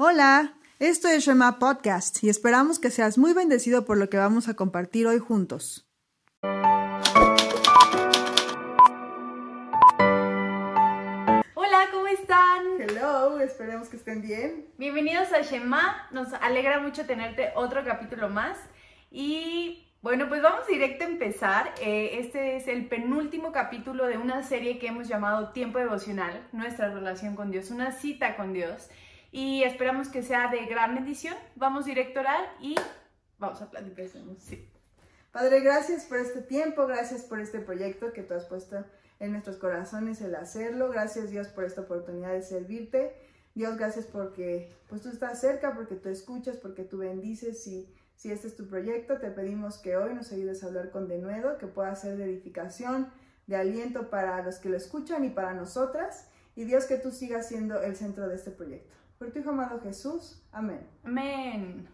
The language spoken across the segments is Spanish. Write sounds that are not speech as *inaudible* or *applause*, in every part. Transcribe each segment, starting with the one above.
Hola, esto es Shema Podcast y esperamos que seas muy bendecido por lo que vamos a compartir hoy juntos. Hola, ¿cómo están? Hello, esperemos que estén bien. Bienvenidos a Shema. Nos alegra mucho tenerte otro capítulo más. Y bueno, pues vamos directo a empezar. Eh, este es el penúltimo capítulo de una serie que hemos llamado Tiempo Devocional, nuestra relación con Dios, una cita con Dios. Y esperamos que sea de gran bendición. Vamos directo a orar y vamos a platicar. Sí. Padre, gracias por este tiempo, gracias por este proyecto que tú has puesto en nuestros corazones el hacerlo. Gracias Dios por esta oportunidad de servirte. Dios, gracias porque pues tú estás cerca, porque tú escuchas, porque tú bendices y si este es tu proyecto, te pedimos que hoy nos ayudes a hablar con denuedo, que pueda ser de edificación, de aliento para los que lo escuchan y para nosotras. Y Dios, que tú sigas siendo el centro de este proyecto. Por tu hijo amado Jesús. Amén. Amén.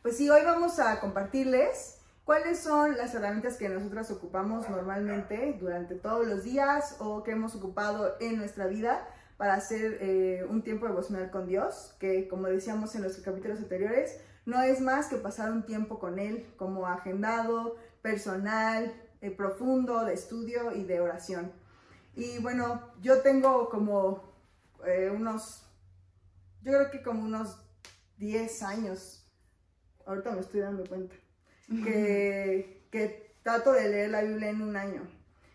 Pues sí, hoy vamos a compartirles cuáles son las herramientas que nosotras ocupamos normalmente durante todos los días o que hemos ocupado en nuestra vida para hacer eh, un tiempo devocional con Dios, que como decíamos en los capítulos anteriores, no es más que pasar un tiempo con Él como agendado, personal, eh, profundo, de estudio y de oración. Y bueno, yo tengo como eh, unos, yo creo que como unos 10 años, ahorita me estoy dando cuenta, que, que trato de leer la Biblia en un año.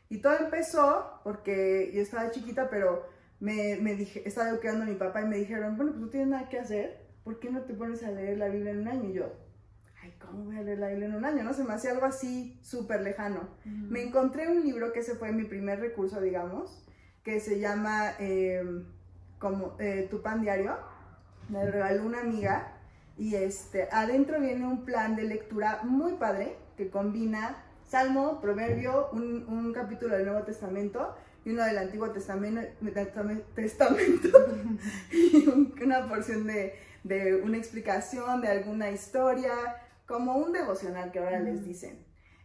Y todo empezó porque yo estaba chiquita, pero me, me dije, estaba educando a mi papá y me dijeron, bueno, pues no tienes nada que hacer, ¿por qué no te pones a leer la Biblia en un año? Y yo, ay, ¿cómo voy a leer la Biblia en un año? No se me hacía algo así súper lejano. Me encontré un libro que ese fue mi primer recurso, digamos, que se llama eh, como, eh, Tu Pan Diario. Me regaló una amiga y este, adentro viene un plan de lectura muy padre que combina Salmo, Proverbio, un, un capítulo del Nuevo Testamento y uno del Antiguo Testamento, testamento *laughs* y una porción de, de, una explicación de alguna historia, como un devocional que ahora les dicen.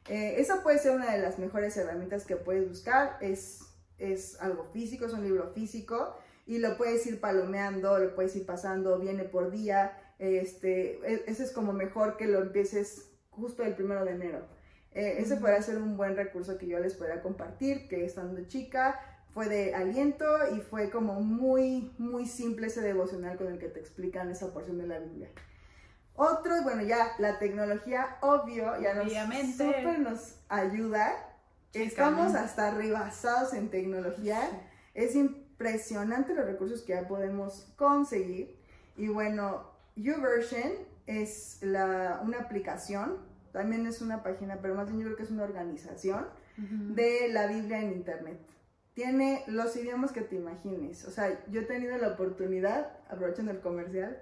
Eh, esa puede ser una de las mejores herramientas que puedes buscar, es, es algo físico, es un libro físico y lo puedes ir palomeando, lo puedes ir pasando, viene por día, este, e, ese es como mejor que lo empieces justo el primero de enero. Eh, ese podría ser un buen recurso que yo les podría compartir, que estando chica fue de aliento y fue como muy, muy simple ese devocional con el que te explican esa porción de la Biblia. Otro, bueno, ya la tecnología, obvio, ya nos, súper nos ayuda. Estamos hasta rebasados en tecnología. Es impresionante los recursos que ya podemos conseguir. Y bueno, YouVersion es la, una aplicación también es una página, pero más bien yo creo que es una organización de la Biblia en Internet. Tiene los idiomas que te imagines. O sea, yo he tenido la oportunidad, aprovechando el comercial,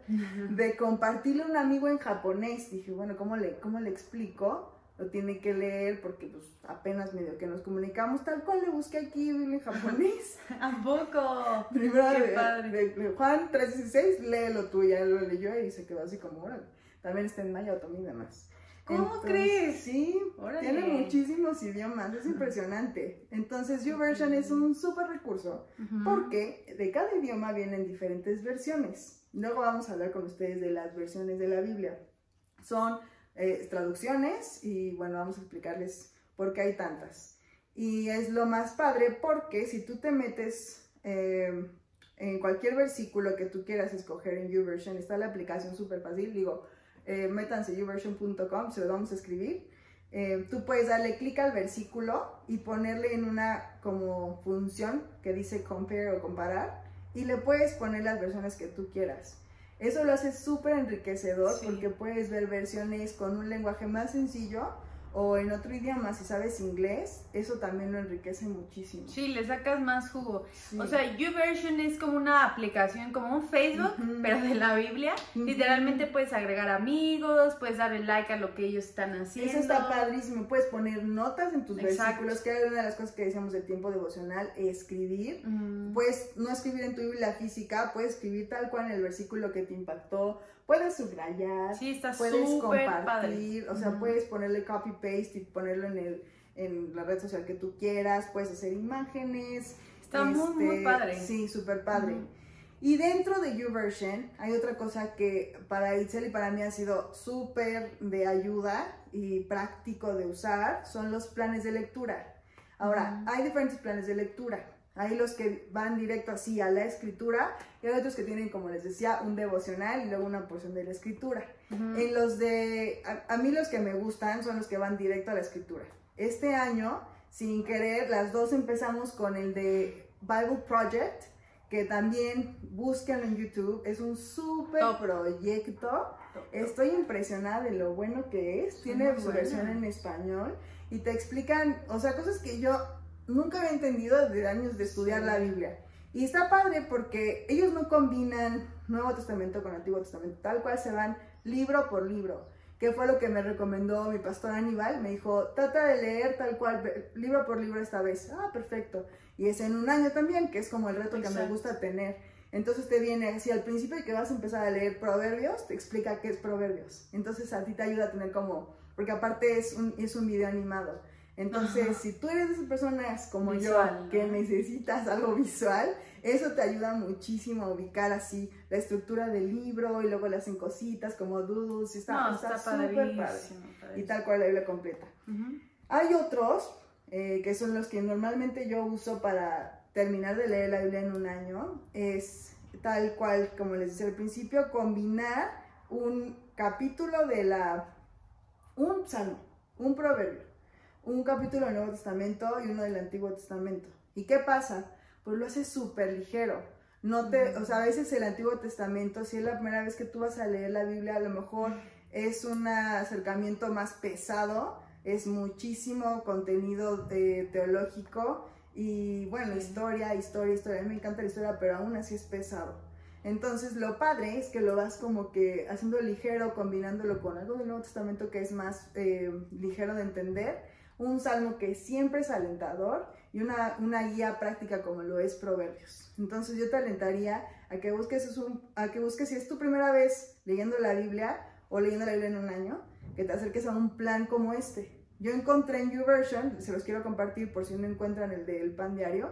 de compartirle a un amigo en japonés. Dije, bueno, ¿cómo le, cómo le explico? Lo tiene que leer porque pues apenas medio que nos comunicamos, tal cual le busqué aquí en japonés. *laughs* ¿A poco? Primero Qué padre. Juan 316, léelo tú, ya lo leyó y se quedó así como, órale. También está en maya y demás. ¿Cómo crees? Sí, tiene muchísimos idiomas, es impresionante. Entonces, YouVersion es un súper recurso porque de cada idioma vienen diferentes versiones. Luego vamos a hablar con ustedes de las versiones de la Biblia. Son eh, traducciones y bueno, vamos a explicarles por qué hay tantas. Y es lo más padre porque si tú te metes eh, en cualquier versículo que tú quieras escoger en YouVersion, está la aplicación súper fácil, digo, eh, métanse youversion.com, se lo vamos a escribir. Eh, tú puedes darle clic al versículo y ponerle en una como función que dice compare o comparar y le puedes poner las versiones que tú quieras. Eso lo hace súper enriquecedor porque puedes ver versiones con un lenguaje más sencillo o en otro idioma, si sabes inglés, eso también lo enriquece muchísimo. Sí, le sacas más jugo. O sea, YouVersion es como una aplicación, como un Facebook, pero de la Biblia. Literalmente puedes agregar amigos, puedes darle like a lo que ellos están haciendo. Eso está padrísimo. Puedes poner notas en tus versículos, que es una de las cosas que decíamos de tiempo devocional, escribir. Puedes no escribir en tu Biblia física, puedes escribir tal cual en el versículo que te impactó puedes subrayar, puedes compartir, o sea, puedes ponerle copy paste y ponerlo en el en la red social que tú quieras, puedes hacer imágenes. Está muy, muy este, padre. Sí, súper padre. Y dentro de YouVersion hay otra cosa que para Itzel y para mí ha sido súper de ayuda y práctico de usar, son los planes de lectura. Ahora, hay diferentes planes de lectura. Hay los que van directo así a la escritura y hay otros que tienen, como les decía, un devocional y luego una porción de la escritura. En los de, a, a, mí los que me gustan son los que van directo a la escritura. Este año, sin querer, las dos empezamos con el de Bible Project, que también buscan en YouTube. Es un súper proyecto. Estoy impresionada de lo bueno que es. Tiene su versión en español y te explican, o sea, cosas que yo nunca había entendido de años de estudiar la Biblia. Y está padre porque ellos no combinan Nuevo Testamento con Antiguo Testamento, tal cual se van libro por libro, que fue lo que me recomendó mi pastor Aníbal. Me dijo, trata de leer tal cual, libro por libro esta vez. Ah, perfecto. Y es en un año también, que es como el reto que me gusta tener. Entonces te viene, así al principio que vas a empezar a leer Proverbios, te explica qué es Proverbios. Entonces a ti te ayuda a tener como, porque aparte es un, es un video animado. Entonces, si tú eres de esas personas como yo que necesitas algo visual, eso te ayuda muchísimo a ubicar así la estructura del libro y luego le hacen cositas como doodles y está súper padre. Y tal cual la Biblia completa. Hay otros eh, que son los que normalmente yo uso para terminar de leer la Biblia en un año. Es tal cual, como les decía al principio, combinar un capítulo de la... un salmo, un proverbio un capítulo del Nuevo Testamento y uno del Antiguo Testamento. ¿Y qué pasa? Pues lo hace súper ligero. No te, o sea, a veces el Antiguo Testamento, si es la primera vez que tú vas a leer la Biblia, a lo mejor es un acercamiento más pesado, es muchísimo contenido de, teológico y bueno, historia, historia, historia. A mí me encanta la historia, pero aún así es pesado. Entonces lo padre es que lo vas como que haciendo ligero, combinándolo con algo del Nuevo Testamento que es más eh, ligero de entender un salmo que siempre es alentador y una, una, guía práctica como lo es Proverbios. Entonces yo te alentaría a que, busques a que busques si es tu primera vez leyendo la Biblia o leyendo la Biblia en un año, que te acerques a un plan como este. Yo encontré en YouVersion, se los quiero compartir por si no encuentran el del pan diario,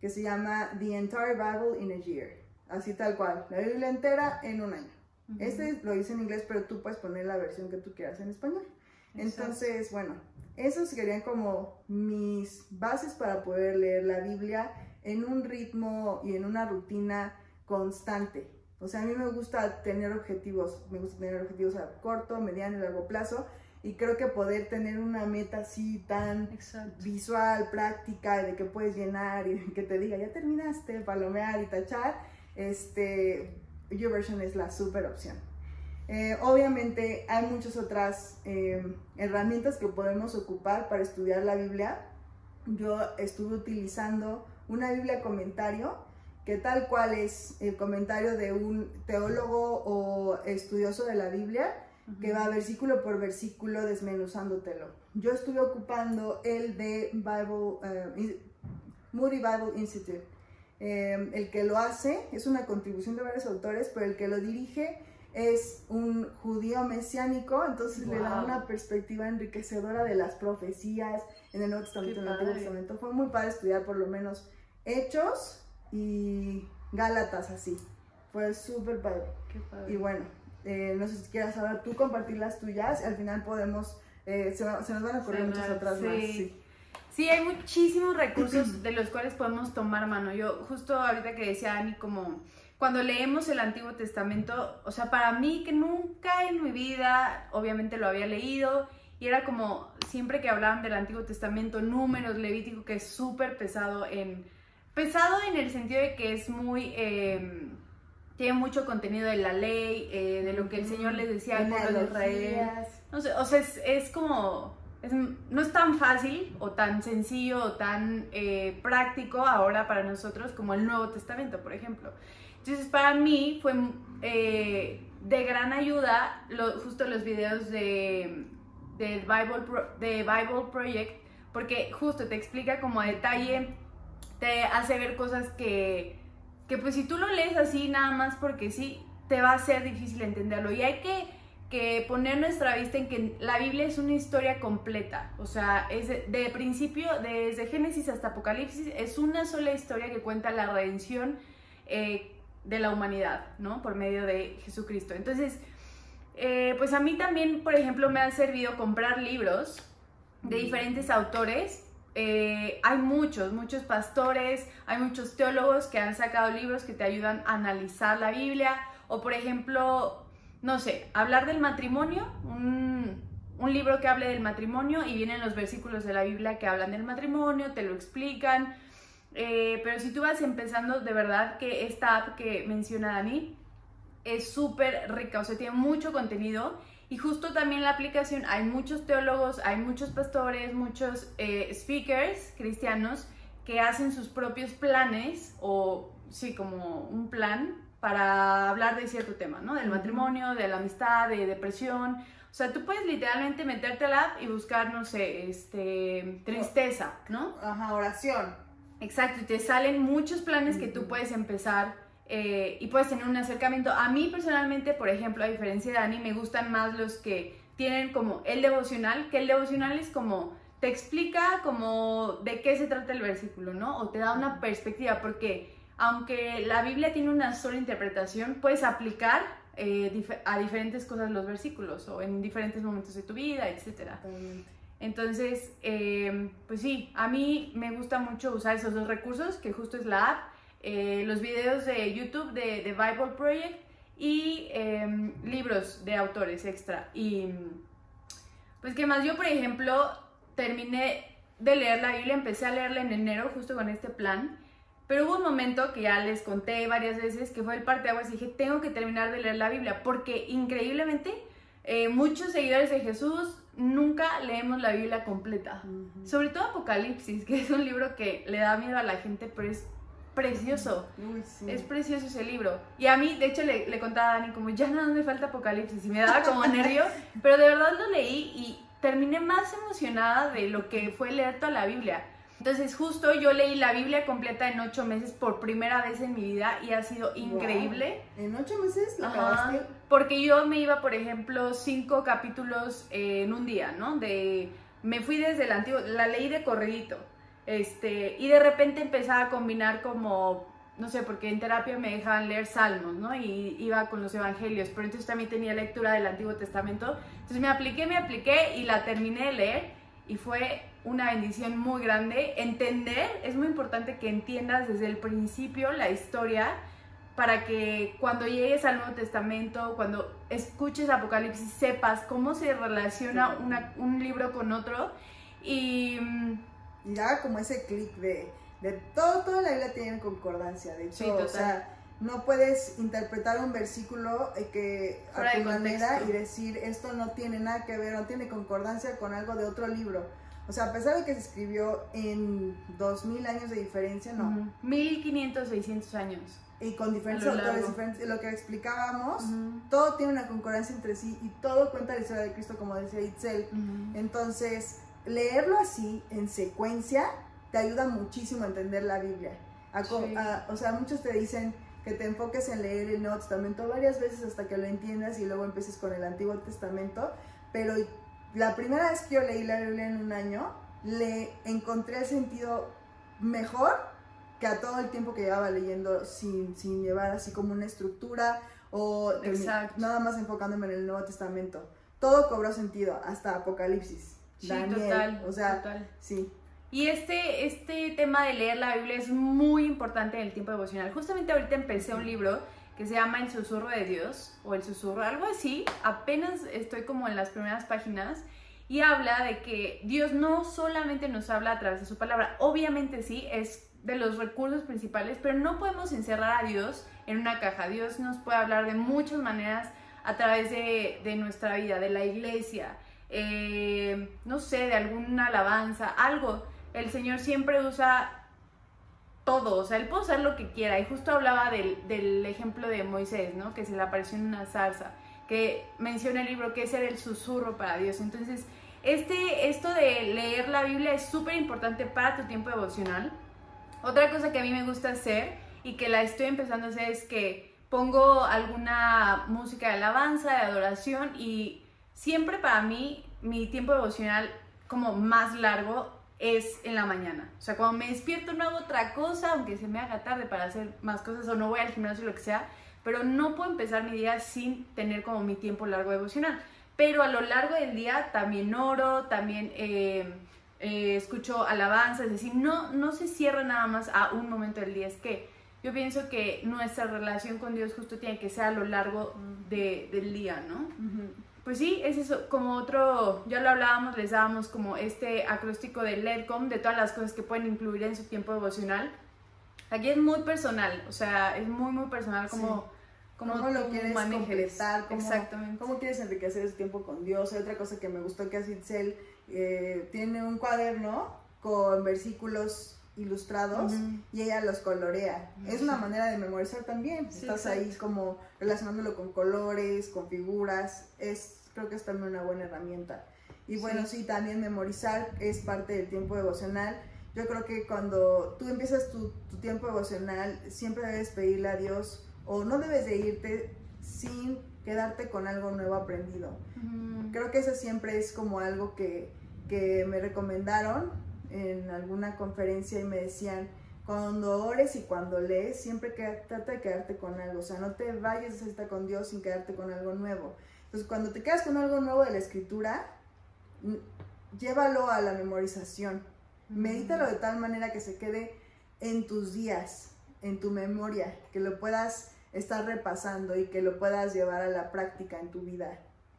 que se llama The Entire Bible in a Year. Así tal cual, la Biblia entera en un año. Este lo dice en inglés, pero tú puedes poner la versión que tú quieras en español. Entonces, bueno, esos serían como mis bases para poder leer la Biblia en un ritmo y en una rutina constante. O sea, a mí me gusta tener objetivos, me gusta tener objetivos a corto, mediano y largo plazo. Y creo que poder tener una meta así tan visual, práctica, de que puedes llenar y *laughs* que te diga, ya terminaste, palomear y tachar, este, YouVersion es la super opción. Eh, obviamente hay muchas otras eh, herramientas que podemos ocupar para estudiar la Biblia. Yo estuve utilizando una Biblia comentario, que tal cual es el comentario de un teólogo o estudioso de la Biblia, que va versículo por versículo desmenuzándotelo. Yo estuve ocupando el de Bible, eh, Moody Bible Institute. el que lo hace es una contribución de varios autores, pero el que lo dirige es un judío mesiánico, entonces le da una perspectiva enriquecedora de las profecías en el Nuevo Testamento y en el Antiguo Testamento. Fue muy padre estudiar por lo menos Hechos y Gálatas así. Fue súper padre. Y bueno, eh, no sé si quieras saber tú compartir las tuyas, al final podemos, eh, se, nos van a ocurrir muchas otras más. Sí. Sí, hay muchísimos recursos de los cuales podemos tomar mano. Yo justo ahorita que decía Ani como cuando leemos el Antiguo Testamento, o sea, para mí que nunca en mi vida, obviamente lo había leído, y era como siempre que hablaban del Antiguo Testamento, números, Levítico, que es súper pesado en... Pesado en el sentido de que es muy... Em, tiene mucho contenido de la ley, eh, de lo que el Señor les decía al pueblo de Israel. No sé, o sea, es, como... no es tan fácil o tan sencillo o tan eh, práctico ahora para nosotros como el Nuevo Testamento, por ejemplo. Entonces para mí fue eh, de gran ayuda justo los videos de, de, Bible de Bible Project, porque justo te explica como a detalle, te hace ver cosas que, que pues si tú lo lees así nada más porque sí, te va a ser difícil entenderlo. Y hay que, que poner nuestra vista en que la Biblia es una historia completa, o sea, es de, principio, desde Génesis hasta Apocalipsis, es una sola historia que cuenta la redención. Eh, de la humanidad, ¿no? Por medio de Jesucristo. Entonces, eh, pues a mí también, por ejemplo, me ha servido comprar libros de diferentes autores. Eh, hay muchos, muchos pastores, hay muchos teólogos que han sacado libros que te ayudan a analizar la Biblia. O por ejemplo, no sé, hablar del matrimonio, un, un libro que hable del matrimonio y vienen los versículos de la Biblia que hablan del matrimonio, te lo explican. Eh, pero si tú vas empezando, de verdad que esta app que menciona Dani es súper rica, o sea, tiene mucho contenido. Y justo también la aplicación hay muchos teólogos, hay muchos pastores, muchos eh, speakers cristianos que hacen sus propios planes o sí, como un plan para hablar de cierto tema, ¿no? Del matrimonio, de la amistad, de depresión. O sea, tú puedes literalmente meterte al app y buscar, no sé, este, tristeza, ¿no? Ajá, oración. Exacto, y te salen muchos planes que tú puedes empezar eh, y puedes tener un acercamiento. A mí personalmente, por ejemplo, a diferencia de Dani, me gustan más los que tienen como el devocional, que el devocional es como te explica como de qué se trata el versículo, ¿no? O te da una perspectiva, porque aunque la Biblia tiene una sola interpretación, puedes aplicar eh, a diferentes cosas los versículos o en diferentes momentos de tu vida, etc. Entonces, eh, pues sí, a mí me gusta mucho usar esos dos recursos, que justo es la app, eh, los videos de YouTube de, de Bible Project y em, libros de autores extra. Y pues, ¿qué más? Yo, por ejemplo, terminé de leer la Biblia, empecé a leerla en enero justo con este plan. Pero hubo un momento que ya les conté varias veces que fue el parte de aguas y dije, tengo que terminar de leer la Biblia, porque increíblemente eh, muchos seguidores de Jesús nunca leemos la Biblia completa. Sobre todo Apocalipsis, que es un libro que le da miedo a la gente, pero es precioso. Es precioso ese libro. Y a mí, de hecho, le, le contaba a Dani como, ya nada me falta Apocalipsis. Y me daba como *laughs* nervio, pero de verdad lo leí y terminé más emocionada de lo que fue leer toda la Biblia. Entonces justo yo leí la Biblia completa en ocho meses por primera vez en mi vida y ha sido increíble. ¿En ocho meses la acabaste? Porque yo me iba, por ejemplo, cinco capítulos en un día, ¿no? De, me fui desde el antiguo, la leí de corridito. Este, y de repente empezaba a combinar como, no sé, porque en terapia me dejaban leer salmos, ¿no? Y iba con los evangelios, pero entonces también tenía lectura del Antiguo Testamento. Entonces me apliqué, me apliqué y la terminé de leer y fue una bendición muy grande. Entender, es muy importante que entiendas desde el principio la historia para que cuando llegues al Nuevo Testamento, cuando escuches Apocalipsis, sepas cómo se relaciona un libro con otro. Y... Y da como ese clic de, de todo, toda la Biblia tiene concordancia, de hecho, o sea, no puedes interpretar un versículo eh, que a tu manera y decir esto no tiene nada que ver, no tiene concordancia con algo de otro libro. O sea, a pesar de que se escribió en 2000 años de diferencia, no. 1500, 600 años. Y con diferentes autores diferentes, lo que explicábamos, todo tiene una concordancia entre sí y todo cuenta la historia de Cristo, como decía Itzel. Entonces, leerlo así, en secuencia, te ayuda muchísimo a entender la Biblia. o sea, muchos te dicen que te enfoques en leer el Nuevo Testamento varias veces hasta que lo entiendas y luego empieces con el Antiguo Testamento, pero la primera vez que yo leí la Biblia en un año, le encontré el sentido mejor que a todo el tiempo que llevaba leyendo sin, sin llevar así como una estructura o nada más enfocándome en el Nuevo Testamento. Todo cobró sentido, hasta Apocalipsis. Sí, total. O sea, sí. Y este, este tema de leer la Biblia es muy importante en el tiempo devocional. Justamente ahorita empecé un libro que se llama El susurro de Dios o El susurro, algo así. Apenas estoy como en las primeras páginas y habla de que Dios no solamente nos habla a través de su palabra, obviamente sí, es de los recursos principales, pero no podemos encerrar a Dios en una caja. Dios nos puede hablar de muchas maneras a través de, nuestra vida, de la iglesia, eh, no sé, de alguna alabanza, algo. El Señor siempre usa todo, o sea, Él puede usar lo que quiera. Y justo hablaba del, del ejemplo de Moisés, ¿no? Que se le apareció en una zarza, que menciona el libro que ese era el susurro para Dios. Entonces, este, esto de leer la Biblia es súper importante para tu tiempo devocional. Otra cosa que a mí me gusta hacer y que la estoy empezando a hacer es que pongo alguna música de alabanza, de adoración y siempre para mí mi tiempo devocional como más largo es en la mañana. O sea, cuando me despierto no hago otra cosa, aunque se me haga tarde para hacer más cosas o no voy al gimnasio o lo que sea, pero no puedo empezar mi día sin tener como mi tiempo largo devocional. Pero a lo largo del día también oro, también eh, eh, escucho alabanzas, es decir, no, no se cierra nada más a un momento del día, es que yo pienso que nuestra relación con Dios justo tiene que ser a lo largo de, del día, ¿no? Pues sí, es eso, como otro, ya lo hablábamos, les dábamos como este acróstico de LEDCOM, de todas las cosas que pueden incluir en su tiempo devocional. Aquí es muy personal, o sea, es muy, muy personal como... ¿Cómo, lo quieres completar? Cómo, Exactamente. ¿Cómo quieres enriquecer ese tiempo con Dios? Hay otra cosa que me gustó que hace Itzel, eh, tiene un cuaderno con versículos ilustrados y ella los colorea. Es una manera de memorizar también. Estás ahí como relacionándolo con colores, con figuras. Es, creo que es también una buena herramienta. Y bueno, sí, también memorizar es parte del tiempo devocional. Yo creo que cuando tú empiezas tu, tu tiempo devocional, siempre debes pedirle a Dios o no debes de irte sin quedarte con algo nuevo aprendido. Creo que eso siempre es como algo que, que me recomendaron en alguna conferencia y me decían, cuando ores y cuando lees, siempre trata de quedarte con algo. O sea, no te vayas a estar con Dios sin quedarte con algo nuevo. Entonces, cuando te quedas con algo nuevo de la escritura, llévalo a la memorización. Medítalo de tal manera que se quede en tus días, en tu memoria, que lo puedas estar repasando y que lo puedas llevar a la práctica en tu vida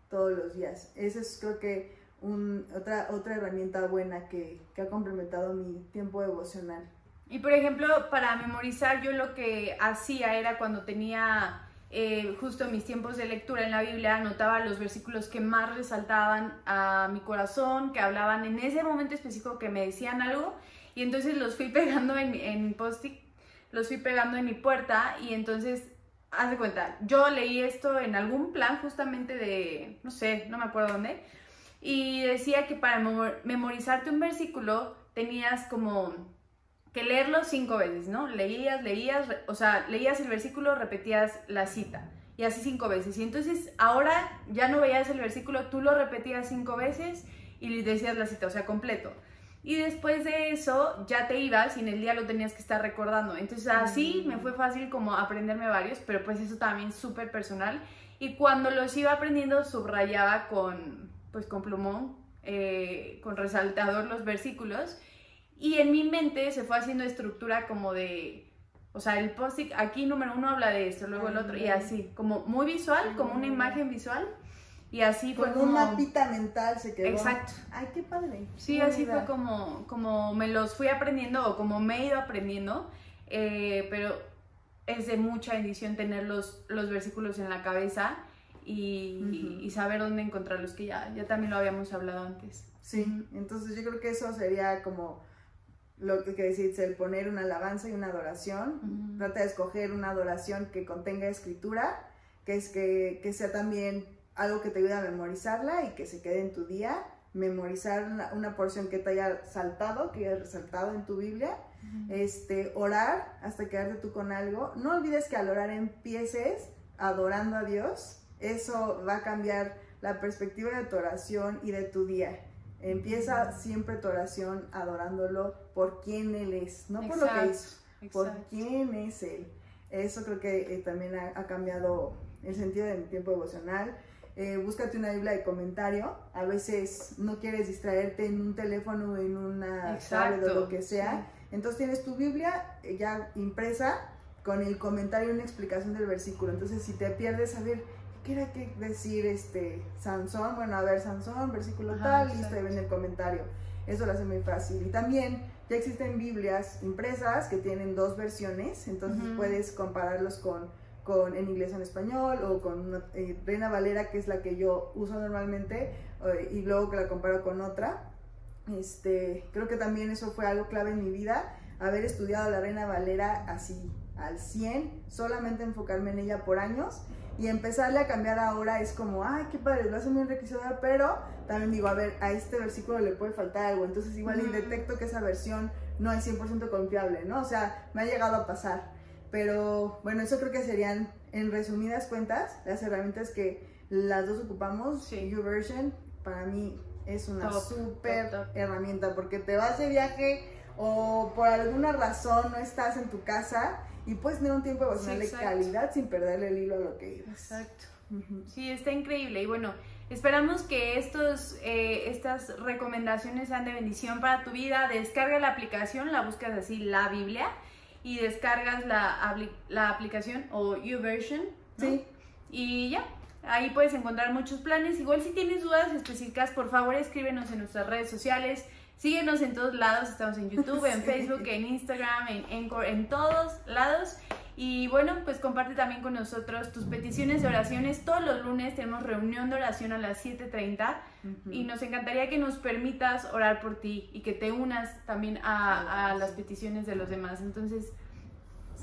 todos los días. Esa es creo que otra, otra herramienta buena que, que ha complementado mi tiempo devocional. Y por ejemplo, para memorizar yo lo que hacía era cuando tenía eh, justo mis tiempos de lectura en la Biblia, anotaba los versículos que más resaltaban a mi corazón, que hablaban en ese momento específico que me decían algo, y entonces los fui *laughs* pegando en, en post-it, los fui pegando en mi puerta, y entonces haz de cuenta, yo leí esto en algún plan justamente de, no sé, no me acuerdo dónde, y decía que para memorizarte un versículo tenías como que leerlo cinco veces, ¿no? Leías, leías, o sea, leías el versículo, repetías la cita, y así cinco veces. Y entonces ahora ya no veías el versículo, tú lo repetías cinco veces y decías la cita, o sea, completo. Y después de eso ya te ibas y en el día lo tenías que estar recordando. Entonces así me fue fácil como aprenderme varios, pero pues eso también súper personal. Y cuando los iba aprendiendo subrayaba con, pues con plumón, eh, con resaltador los versículos. Y en mi mente se fue haciendo estructura como de, o sea, el post aquí número uno habla de esto, luego el otro, y así, como muy visual, como una imagen visual. Y así fue como... un mapita mental se quedó. Exacto. Ay, qué padre. Sí, así fue como, como me los fui aprendiendo o como me he ido aprendiendo, eh, pero es de mucha bendición tener los, los versículos en la cabeza y, y, saber dónde encontrarlos, que ya, ya también lo habíamos hablado antes. Sí, entonces yo creo que eso sería como lo que decís, el poner una alabanza y una adoración. Trata de escoger una adoración que contenga escritura, que es que, que sea también algo que te ayude a memorizarla y que se quede en tu día, memorizar una, porción que te haya saltado, que haya resaltado en tu Biblia, este, orar hasta quedarte tú con algo. No olvides que al orar empieces adorando a Dios, eso va a cambiar la perspectiva de tu oración y de tu día. Empieza siempre tu oración adorándolo por quién Él es, no por lo que hizo, por quién es Él. Eso creo que eh, también ha, ha, cambiado el sentido de mi tiempo devocional eh, búscate una Biblia de comentario. A veces no quieres distraerte en un teléfono, en una tablet o lo que sea. Entonces tienes tu Biblia eh, ya impresa con el comentario y una explicación del versículo. Entonces si te pierdes a ver qué era que decir este Sansón, bueno, a ver Sansón, versículo tal, listo, ahí viene el comentario. Eso lo hace muy fácil. Y también ya existen Biblias impresas que tienen dos versiones, entonces puedes compararlos con con, en inglés o en español o con una, eh, Reina Valera, que es la que yo uso normalmente, eh, y luego que la comparo con otra. Este, creo que también eso fue algo clave en mi vida, haber estudiado la Reina Valera así al 100, solamente enfocarme en ella por años y empezarle a cambiar ahora es como, ay, qué padre, lo hace muy enriquecedor, pero también digo, a ver, a este versículo le puede faltar algo, entonces igual y detecto que esa versión no es 100% confiable, ¿no? O sea, me ha llegado a pasar. Pero bueno, eso creo que serían, en resumidas cuentas, las herramientas que las dos ocupamos. Sí. YouVersion, para mí, es una súper herramienta porque te vas de viaje o por alguna razón no estás en tu casa y puedes tener un tiempo devocional de exacto. calidad sin perderle el hilo a lo que ibas. Exacto. Sí, está increíble. Y bueno, esperamos que estos, eh, estas recomendaciones sean de bendición para tu vida. Descarga la aplicación, la buscas así, la Biblia, y descargas la, la aplicación o YouVersion. ¿no? Sí, Y ya, ahí puedes encontrar muchos planes. Igual si tienes dudas específicas, por favor escríbenos en nuestras redes sociales. Síguenos en todos lados, estamos en YouTube, en *laughs* Sí. Facebook, en Instagram, en Encore, en todos lados. Y bueno, pues comparte también con nosotros tus peticiones de oraciones. Todos los lunes tenemos reunión de oración a las 7.30 Ujú. y nos encantaría que nos permitas orar por ti y que te unas también a, a las peticiones de los demás. Entonces,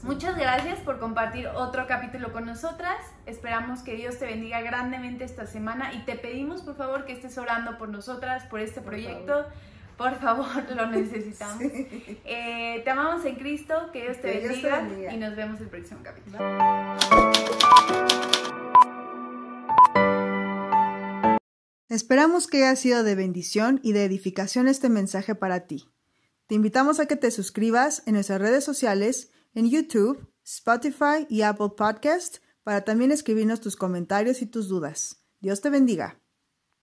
Muchas gracias por compartir otro capítulo con nosotras. Esperamos que Dios te bendiga grandemente esta semana y te pedimos por favor que estés orando por nosotras, por este Por proyecto. Por favor, *laughs* lo necesitamos. Sí. Eh, te amamos en Cristo, que Dios te, Que Dios te bendiga, bendiga. y nos vemos el próximo capítulo. Esperamos que haya sido de bendición y de edificación este mensaje para ti. Te invitamos a que te suscribas en nuestras redes sociales, en YouTube, Spotify y Apple Podcast, para también escribirnos tus comentarios y tus dudas. Dios te bendiga.